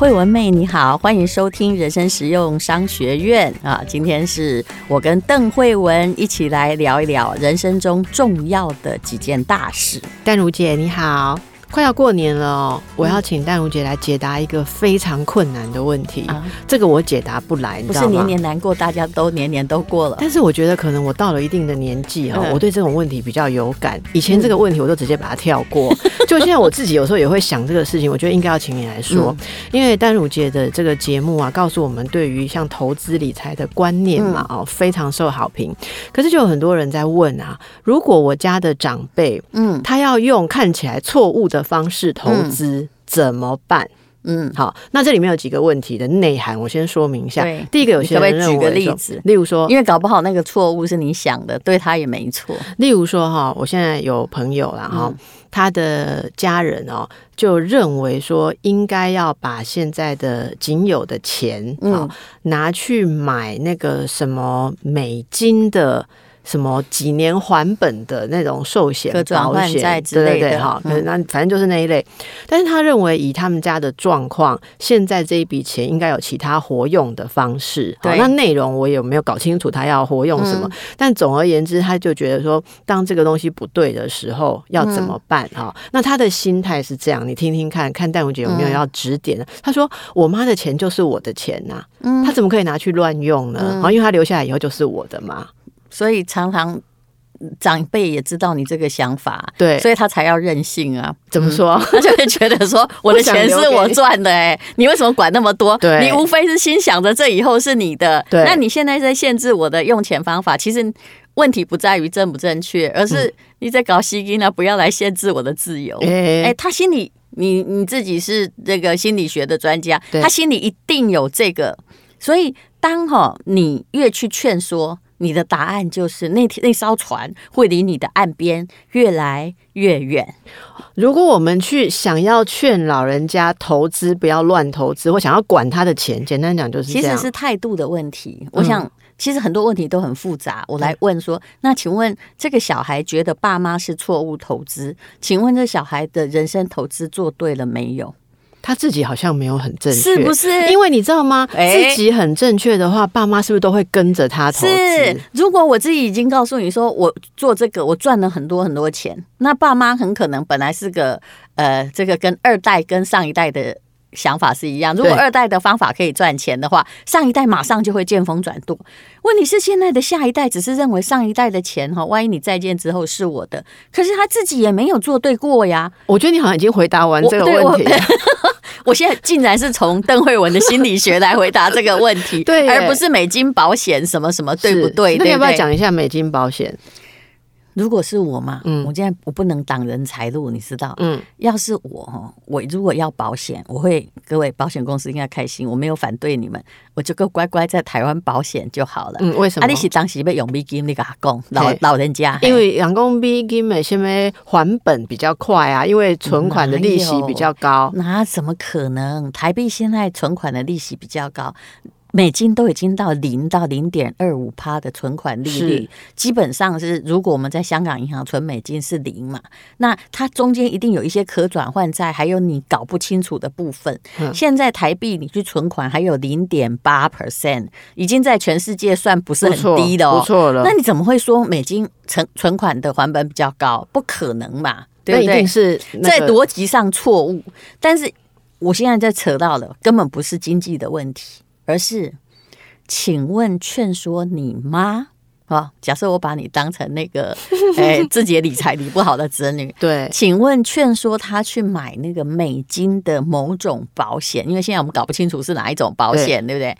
慧文妹你好，欢迎收听人生实用商学院啊！今天是我跟邓慧文一起来聊一聊人生中重要的几件大事。淡如姐你好。快要过年了哦，我要请淡如姐来解答一个非常困难的问题。啊、这个我解答不来，不是年年难过，大家都年年都过了。但是我觉得可能我到了一定的年纪哈，我对这种问题比较有感。以前这个问题我都直接把它跳过，就现在我自己有时候也会想这个事情。我觉得应该要请你来说，因为淡如姐的这个节目啊，告诉我们对于像投资理财的观念嘛，哦，非常受好评。可是就有很多人在问啊，如果我家的长辈，嗯，他要用看起来错误的方式投资怎么办？嗯，好，那这里面有几个问题的内涵，我先说明一下。对，第一个，有些人认为，举个例子，例如说，因为搞不好那个错误是你想的，对他也没错。例如说，哈，我现在有朋友啦，哈，他的家人哦，就认为说，应该要把现在的仅有的钱，嗯，拿去买那个什么美金的。什么几年还本的那种寿险保险之类的哈，那反正就是那一类。但是他认为以他们家的状况，现在这一笔钱应该有其他活用的方式。对，那内容我有没有搞清楚他要活用什么？但总而言之，他就觉得说，当这个东西不对的时候要怎么办哈？那他的心态是这样，你听听看看戴文姐有没有要指点的？他说：“我妈的钱就是我的钱呐，他怎么可以拿去乱用呢？因为他留下来以后就是我的嘛。”所以常常长辈也知道你这个想法，对，所以他才要任性啊。怎么说？他就会觉得说，我的钱是我赚的，哎，你为什么管那么多？对，你无非是心想着这以后是你的，对，那你现在在限制我的用钱方法。其实问题不在于正不正确，而是你在搞吸金呢，不要来限制我的自由。哎，他心里，你你自己是这个心理学的专家，他心里一定有这个。所以当哈你越去劝说。你的答案就是那那艘船会离你的岸边越来越远。如果我们去想要劝老人家投资不要乱投资，或想要管他的钱，简单讲就是。其实是态度的问题。我想，其实很多问题都很复杂。我来问说，那请问这个小孩觉得爸妈是错误投资？请问这小孩的人生投资做对了没有？他自己好像没有很正确，是不是？因为你知道吗？自己很正确的话，爸妈是不是都会跟着他投资？是。如果我自己已经告诉你说，我做这个，我赚了很多很多钱，那爸妈很可能本来是个呃，这个跟二代跟上一代的。想法是一样。如果二代的方法可以赚钱的话，上一代马上就会见风转舵。问题是现在的下一代只是认为上一代的钱哈，万一你再见之后是我的，可是他自己也没有做对过呀。我觉得你好像已经回答完这个问题了。我，我现在竟然是从邓慧文的心理学来回答这个问题，对，而不是美金保险什么什么，对不对？那你要不要讲一下美金保险？如果是我嘛，嗯，我现在我不能挡人财路，你知道，嗯，要是我，我如果要保险，我会各位保险公司应该开心，我没有反对你们，我就够乖乖在台湾保险就好了。嗯，为什么？啊，你是当时被用美金那个讲老老人家，因为人工美金嘛，现在还本比较快啊，因为存款的利息比较高。那怎么可能？台币现在存款的利息比较高。美金都已经到零到零点二五趴的存款利率，基本上是如果我们在香港银行存美金是零嘛，那它中间一定有一些可转换债，还有你搞不清楚的部分。现在台币你去存款还有零点八 percent，已经在全世界算不是很低的哦。不错了，那你怎么会说美金存存款的还本比较高？不可能嘛，对不对？那一定是在逻辑上错误。但是我现在在扯到了，根本不是经济的问题。而是，请问劝说你妈啊？假设我把你当成那个，哎，自己理财理不好的子女，对，请问劝说他去买那个美金的某种保险，因为现在我们搞不清楚是哪一种保险，对，对不对？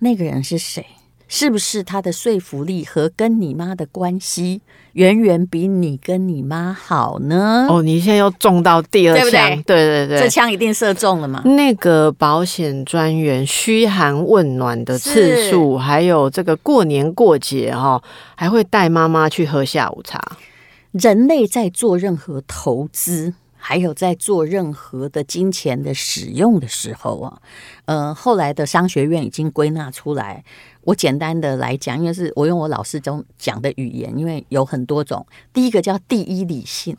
那个人是谁？是不是他的说服力和跟你妈的关系远远比你跟你妈好呢？哦，你现在又中到第二枪，对不对？对对对，这枪一定射中了嘛？那个保险专员嘘寒问暖的次数，还有这个过年过节哈，还会带妈妈去喝下午茶。人类在做任何投资。还有在做任何的金钱的使用的时候啊，呃，后来的商学院已经归纳出来。我简单的来讲，因为是我用我老师中讲的语言，因为有很多种。第一个叫第一理性，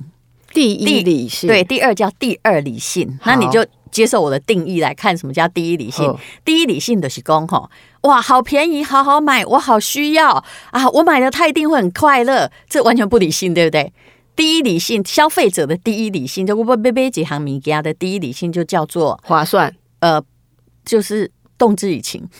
第一理性，对，第二叫第二理性。那你就接受我的定义来看，什么叫第一理性？哦、第一理性的是讲吼，哇，好便宜，好好买，我好需要啊！我买了，他一定会很快乐，这完全不理性，对不对？第一理性，消费者的第一理性，就我不买几行米家的第一理性，就叫做划算，呃，就是动之以情。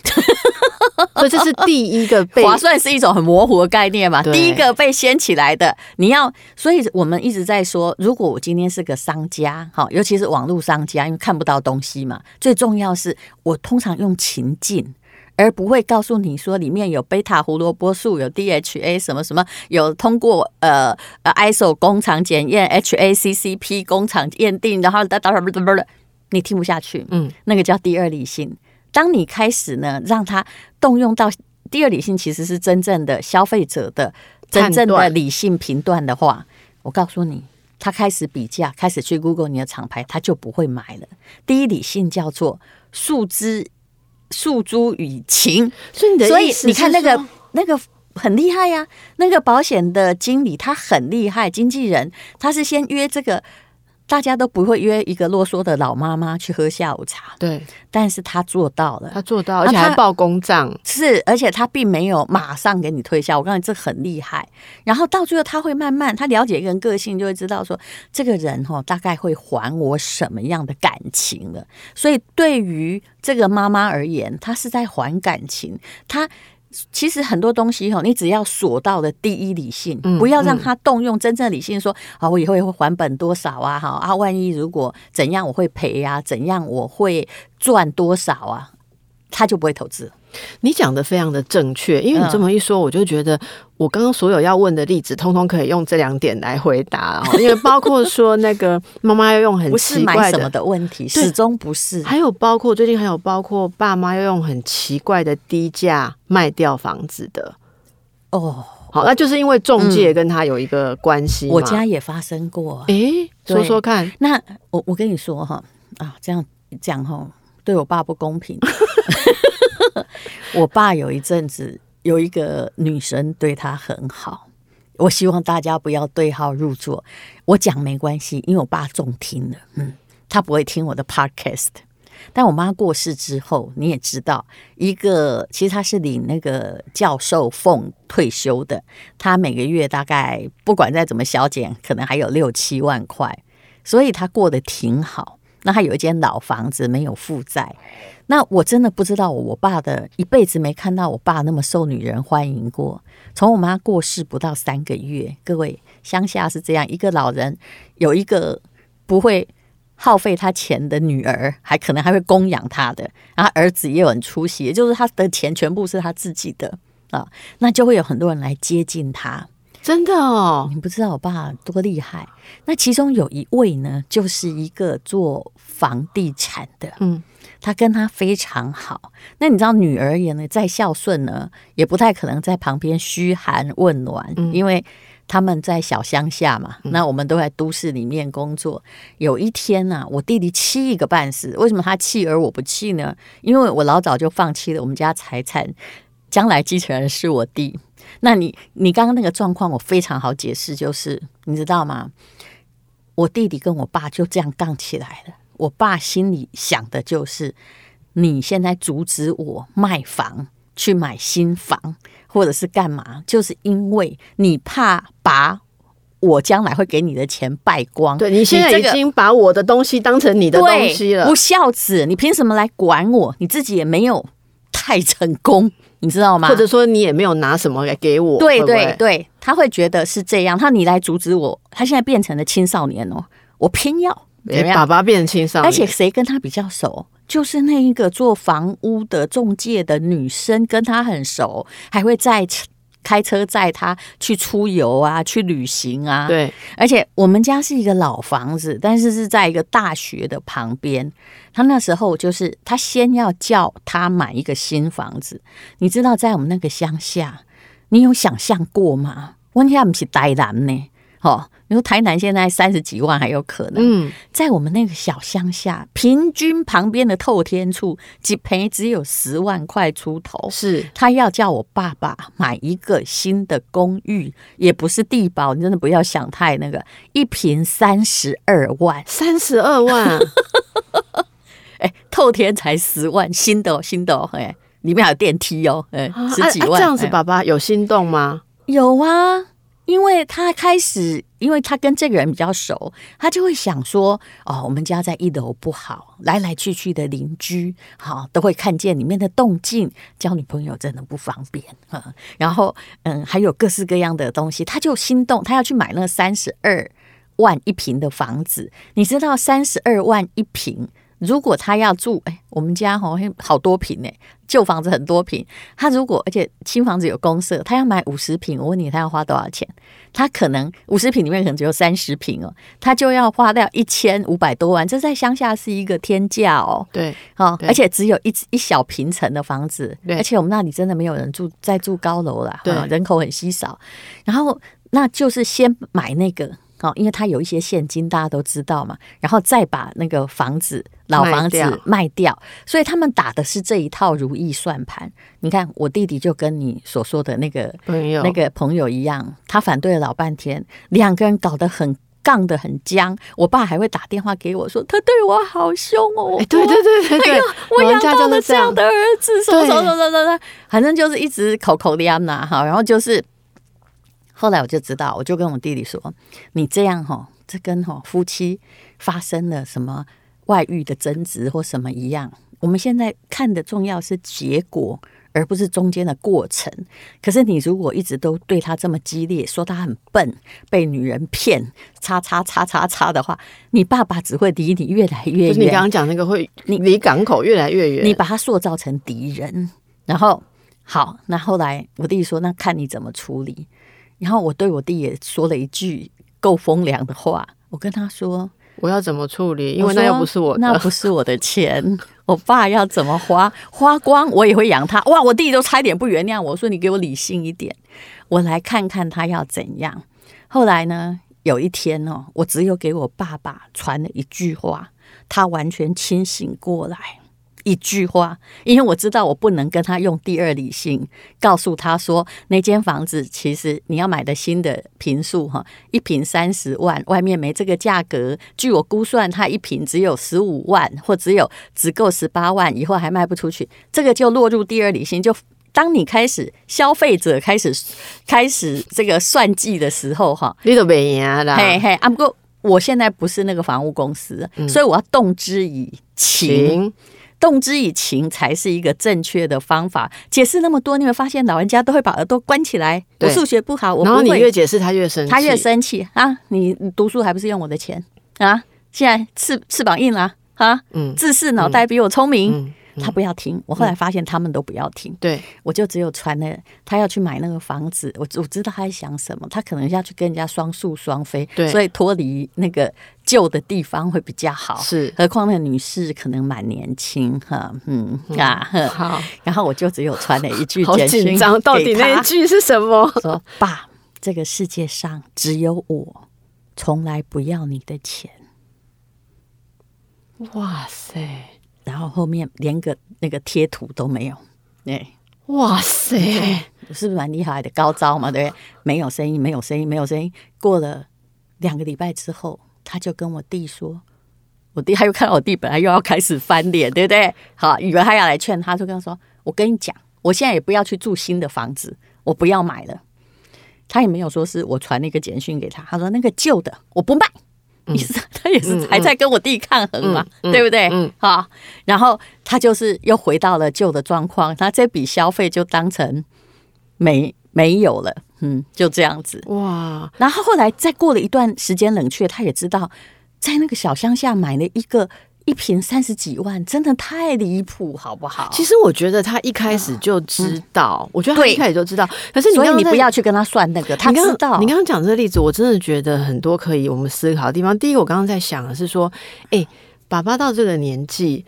所以这是第一个被 划算是一种很模糊的概念嘛？第一个被掀起来的，你要，所以我们一直在说，如果我今天是个商家，好，尤其是网络商家，因为看不到东西嘛，最重要是我通常用情境，而不会告诉你说里面有贝塔胡萝卜素，有 DHA 什么什么，有通过呃呃 ISO 工厂检验，HACCP 工厂验定，然后哒哒哒哒哒，你听不下去，嗯，那个叫第二理性。当你开始呢，让他动用到第二理性，其实是真正的消费者的真正的理性评断的话，我告诉你，他开始比价，开始去 Google 你的厂牌，他就不会买了。第一理性叫做诉之诉诸于情，所以你的意思，所以你看那个那个很厉害呀，啊，那个保险的经理他很厉害，经纪人他是先约这个。大家都不会约一个啰嗦的老妈妈去喝下午茶，对，但是他做到了，他做到，而且还报公账，是，而且他并没有马上给你推销，我告诉你这很厉害。然后到最后他会慢慢，他了解一个人个性，就会知道说这个人哈大概会还我什么样的感情了。所以对于这个妈妈而言，她是在还感情，她。其实很多东西哈，你只要锁到的第一理性，不要让他动用真正理性说，啊，我以后会还本多少啊？哈啊，万一如果怎样我会赔呀？怎样我会赚多少啊？他就不会投资。你讲的非常的正确，因为你这么一说，我就觉得我刚刚所有要问的例子，通通可以用这两点来回答。因为包括说那个 妈妈要用很奇怪的，什么的问题，始终不是。还有包括最近还有包括爸妈要用很奇怪的低价卖掉房子的。哦，好，那就是因为中介跟他有一个关系。我家也发生过。哎，说说看。那我我跟你说哈啊，这样讲哈，对我爸不公平。我爸有一阵子有一个女生对他很好，我希望大家不要对号入座。我讲没关系，因为我爸重听了，嗯，他不会听我的 podcast。但我妈过世之后，你也知道，一个其实他是领那个教授俸退休的，他每个月大概不管再怎么小减，可能还有六七万块，所以他过得挺好。那他有一间老房子，没有负债。那我真的不知道，我爸的一辈子没看到我爸那么受女人欢迎过。从我妈过世不到三个月，各位乡下是这样，一个老人有一个不会耗费他钱的女儿，还可能还会供养他的，然后儿子也有很出息，也就是他的钱全部是他自己的啊，那就会有很多人来接近他。真的哦，你不知道我爸多厉害。那其中有一位呢，就是一个做房地产的，嗯。他跟他非常好，那你知道女儿也呢，再孝顺呢，也不太可能在旁边嘘寒问暖，嗯、因为他们在小乡下嘛。嗯、那我们都在都市里面工作。有一天呢、啊，我弟弟气一个半死，为什么他气而我不气呢？因为我老早就放弃了我们家财产，将来继承人是我弟。那你你刚刚那个状况，我非常好解释，就是你知道吗？我弟弟跟我爸就这样杠起来了。我爸心里想的就是，你现在阻止我卖房去买新房，或者是干嘛？就是因为你怕把我将来会给你的钱败光。对，你现在已经把我的东西当成你的东西了，不孝子！你凭什么来管我？你自己也没有太成功，你知道吗？或者说你也没有拿什么来给我？对对对，他会觉得是这样。他你来阻止我，他现在变成了青少年哦，我偏要。欸、爸爸变青少年，而且谁跟他比较熟？就是那一个做房屋的中介的女生，跟他很熟，还会载开车载他去出游啊，去旅行啊。对，而且我们家是一个老房子，但是是在一个大学的旁边。他那时候就是他先要叫他买一个新房子，你知道，在我们那个乡下，你有想象过吗？问题不是呆男呢，哦。你说台南现在三十几万还有可能？嗯，在我们那个小乡下，平均旁边的透天厝几坪只有十万块出头。是他要叫我爸爸买一个新的公寓，也不是地保，你真的不要想太那个，一平三十二万，三十二万。哎透天才十万，新的新的，哎，里面还有电梯哦，哎，十几万。这样子，爸爸有心动吗？有啊。因为他开始，因为他跟这个人比较熟，他就会想说：哦，我们家在一楼不好，来来去去的邻居，好都会看见里面的动静，交女朋友真的不方便啊。然后，嗯，还有各式各样的东西，他就心动，他要去买那三十二万一平的房子。你知道，三十二万一平。如果他要住，哎，我们家好好多平呢，旧房子很多平。他如果而且新房子有公社，他要买五十平，我问你，他要花多少钱？他可能五十平里面可能只有三十平哦，他就要花掉一千五百多万，这在乡下是一个天价哦。对，哦，而且只有一一小平层的房子，对，而且我们那里真的没有人住，在住高楼了，对，人口很稀少。然后那就是先买那个。哦，因为他有一些现金，大家都知道嘛，然后再把那个房子老房子卖掉，卖掉，所以他们打的是这一套如意算盘。你看，我弟弟就跟你所说的那个朋友那个朋友一样，他反对了老半天，两个人搞得很杠的很僵。我爸还会打电话给我说，他对我好凶哦。欸、对对对对对，哎、我养到了这样的儿子，什么什么什么什么，反正就是一直口口的呐哈，然后就是。后来我就知道，我就跟我弟弟说：“你这样哈，这跟哈夫妻发生了什么外遇的争执或什么一样。我们现在看的重要是结果，而不是中间的过程。可是你如果一直都对他这么激烈，说他很笨，被女人骗，叉叉叉叉叉的话，你爸爸只会离你越来越远。你刚刚讲那个会，你离港口越来越远，你把他塑造成敌人。然后好，那后来我弟弟说：那看你怎么处理。”然后我对我弟也说了一句够风凉的话，我跟他说：“我要怎么处理？因为那又不是我的，那不是我的钱，我爸要怎么花花光，我也会养他。”哇，我弟都差点不原谅我，我说：“你给我理性一点，我来看看他要怎样。”后来呢，有一天哦，我只有给我爸爸传了一句话，他完全清醒过来。一句话，因为我知道我不能跟他用第二理性告诉他说，那间房子其实你要买的新的平数哈，一平三十万，外面没这个价格。据我估算，他一平只有十五万，或只有只够十八万，以后还卖不出去。这个就落入第二理性。就当你开始消费者开始开始这个算计的时候哈，你都没赢了。嘿嘿，啊不过我现在不是那个房屋公司，嗯、所以我要动之以情。动之以情才是一个正确的方法。解释那么多，你会发现老人家都会把耳朵关起来。我数学不好，我不会。然后你越解释他越生气，他越生气啊！你读书还不是用我的钱啊？现在翅翅膀硬了啊？嗯，自视脑袋比我聪明。嗯嗯他不要听，我后来发现他们都不要听。对，我就只有传了他要去买那个房子，我我知道他在想什么，他可能要去跟人家双宿双飞，对，所以脱离那个旧的地方会比较好。是，何况那个女士可能蛮年轻哈，嗯啊，好。然后我就只有传了一句简讯，紧张，到底那一句是什么？说爸，这个世界上只有我，从来不要你的钱。哇塞！然后后面连个那个贴图都没有，哎，哇塞，是不是蛮厉害的高招嘛？对，没有声音，没有声音，没有声音。过了两个礼拜之后，他就跟我弟说，我弟他又看到我弟，本来又要开始翻脸，对不对？好，以为他要来劝他，就跟他说：“我跟你讲，我现在也不要去住新的房子，我不要买了。”他也没有说是我传那个简讯给他，他说那个旧的我不卖。意思 他也是还在跟我弟抗衡嘛，嗯嗯、对不对？嗯，好，然后他就是又回到了旧的状况，他这笔消费就当成没没有了，嗯，就这样子哇。然后后来再过了一段时间冷却，他也知道在那个小乡下买了一个。一瓶三十几万，真的太离谱，好不好？其实我觉得他一开始就知道，嗯、我觉得他一开始就知道。可是你所以你不要去跟他算那个，他知道。你刚刚讲这个例子，我真的觉得很多可以我们思考的地方。第一个，我刚刚在想的是说，哎、欸，爸爸到这个年纪，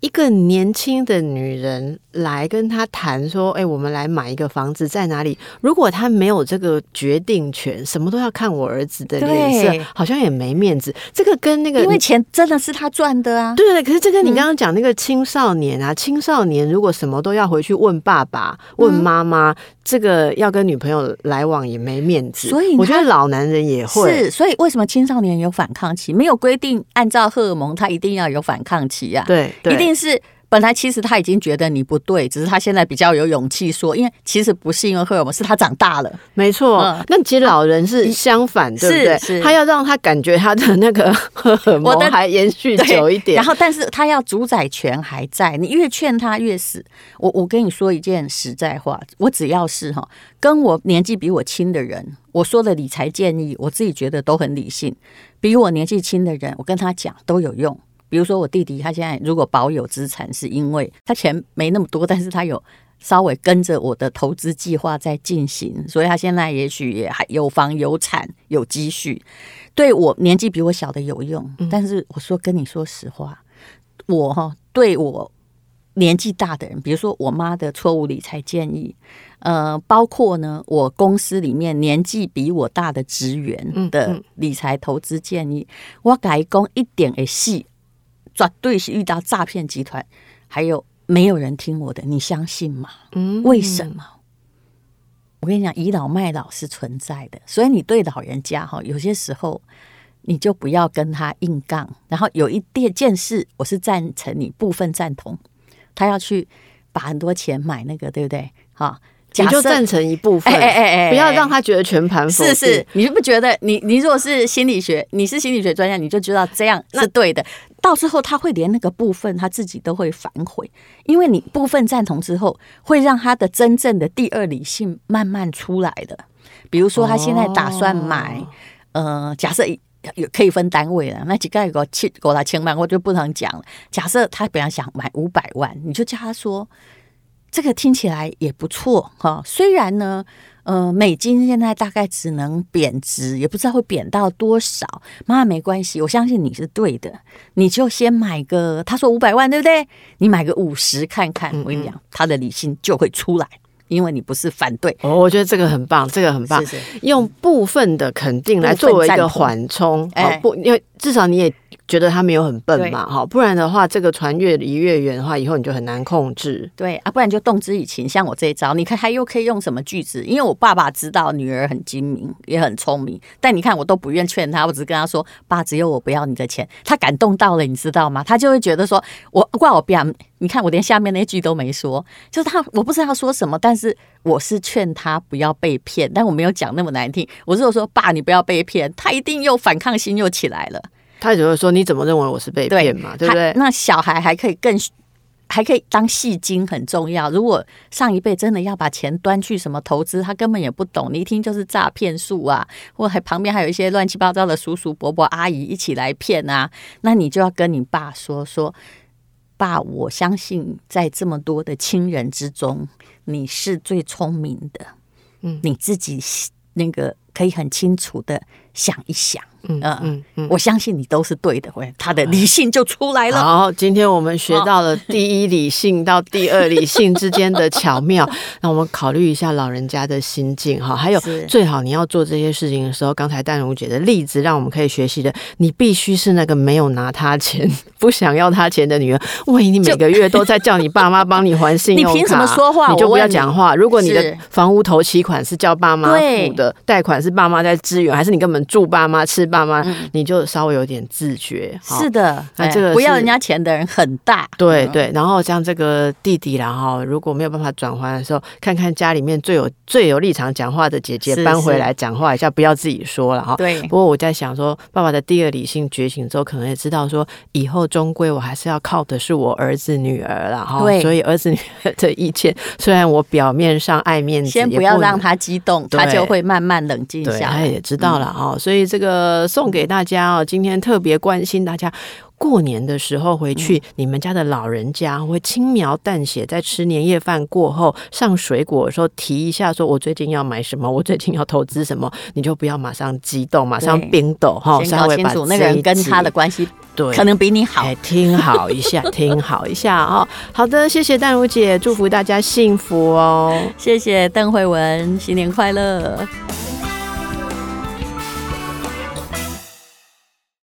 一个年轻的女人来跟他谈说，哎，我们来买一个房子在哪里？如果他没有这个决定权，什么都要看我儿子的脸色，好像也没面子。这个跟那个，因为钱真的是他赚的啊。对对，可是这跟你刚刚讲那个青少年啊，嗯、青少年如果什么都要回去问爸爸、问妈妈，嗯、这个要跟女朋友来往也没面子。所以我觉得老男人也会。是，所以为什么青少年有反抗期？没有规定按照荷尔蒙，他一定要有反抗期啊？对，对，一定是。本来其实他已经觉得你不对，只是他现在比较有勇气说，因为其实不是因为荷尔蒙，是他长大了。没错，嗯、那其实老人是相反，啊、对不对？是他要让他感觉他的那个荷尔蒙还延续久一点。然后，但是他要主宰权还在，你越劝他越死。我我跟你说一件实在话，我只要是哈跟我年纪比我轻的人，我说的理财建议，我自己觉得都很理性。比我年纪轻的人，我跟他讲都有用。比如说我弟弟，他现在如果保有资产，是因为他钱没那么多，但是他有稍微跟着我的投资计划在进行，所以他现在也许也还有房有产有积蓄，对我年纪比我小的有用。但是我说跟你说实话，我哈对我年纪大的人，比如说我妈的错误理财建议，呃，包括呢我公司里面年纪比我大的职员的理财投资建议，我改工一点也细。绝对是遇到诈骗集团，还有没有人听我的？你相信吗？嗯，为什么？我跟你讲，倚老卖老是存在的，所以你对老人家哈，有些时候你就不要跟他硬杠。然后有一件事，我是赞成你部分赞同，他要去把很多钱买那个，对不对？哈。你就赞成一部分，哎哎哎，不要让他觉得全盘否定。是是，你不觉得你你如果是心理学，你是心理学专家，你就知道这样是对的。到时候他会连那个部分他自己都会反悔，因为你部分赞同之后，会让他的真正的第二理性慢慢出来的。比如说，他现在打算买，呃，假设有可以分单位了，那几个有个七五六千万，我就不能讲了。假设他本来想买五百万，你就叫他说。这个听起来也不错哈，虽然呢，呃，美金现在大概只能贬值，也不知道会贬到多少。妈妈没关系，我相信你是对的，你就先买个，他说五百万对不对？你买个五十看看，我跟你讲，他的理性就会出来，因为你不是反对。哦，我觉得这个很棒，这个很棒，是是用部分的肯定来作为一个缓冲，哦不，因为至少你也。觉得他没有很笨嘛，哈，不然的话，这个船越离越远的话，以后你就很难控制。对啊，不然就动之以情，像我这一招，你看他又可以用什么句子？因为我爸爸知道女儿很精明，也很聪明，但你看我都不愿劝他，我只跟他说：“爸，只有我不要你的钱。”他感动到了，你知道吗？他就会觉得说：“我怪我不要。”你看我连下面那句都没说，就是他，我不知道他说什么，但是我是劝他不要被骗，但我没有讲那么难听，我是说：“爸，你不要被骗。”他一定又反抗心又起来了。他只会说：“你怎么认为我是被骗嘛？对，对不对？”那小孩还可以更还可以当戏精，很重要。如果上一辈真的要把钱端去什么投资，他根本也不懂，你一听就是诈骗术啊，或还旁边还有一些乱七八糟的叔叔伯伯阿姨一起来骗啊，那你就要跟你爸说说：“爸，我相信在这么多的亲人之中，你是最聪明的。嗯，你自己那个可以很清楚的想一想。”嗯嗯嗯，我相信你都是对的，喂，他的理性就出来了。好，今天我们学到了第一理性到第二理性之间的巧妙，那我们考虑一下老人家的心境哈。还有，最好你要做这些事情的时候，刚才淡如姐的例子让我们可以学习的，你必须是那个没有拿他钱、不想要他钱的女儿。万一，你每个月都在叫你爸妈帮你还 信用卡，你凭什么说话？你就不要讲话。如果你的房屋头期款是叫爸妈付的，贷款是爸妈在支援，还是你根本住爸妈吃爸妈？你就稍微有点自觉。是的，那这个不要人家钱的人很大。对对，然后像这个弟弟，然后如果没有办法转换的时候，看看家里面最有最有立场讲话的姐姐搬回来讲话一下，不要自己说了哈。对。不过我在想说，爸爸的第二理性觉醒之后，可能也知道说，以后终归我还是要靠的是我儿子女儿了哈。对。所以儿子女儿的意见，虽然我表面上爱面子，先不要让他激动，他就会慢慢冷静下来。他也知道了哈。所以这个送给。大家哦，今天特别关心大家过年的时候回去，你们家的老人家会轻描淡写，在吃年夜饭过后上水果的时候提一下，说我最近要买什么，我最近要投资什么，你就不要马上激动，马上冰斗哈，先搞清楚那个人跟他的关系，对，可能比你好。听好一下，听好一下哦。好的，谢谢淡如姐，祝福大家幸福哦。谢谢邓慧文，新年快乐。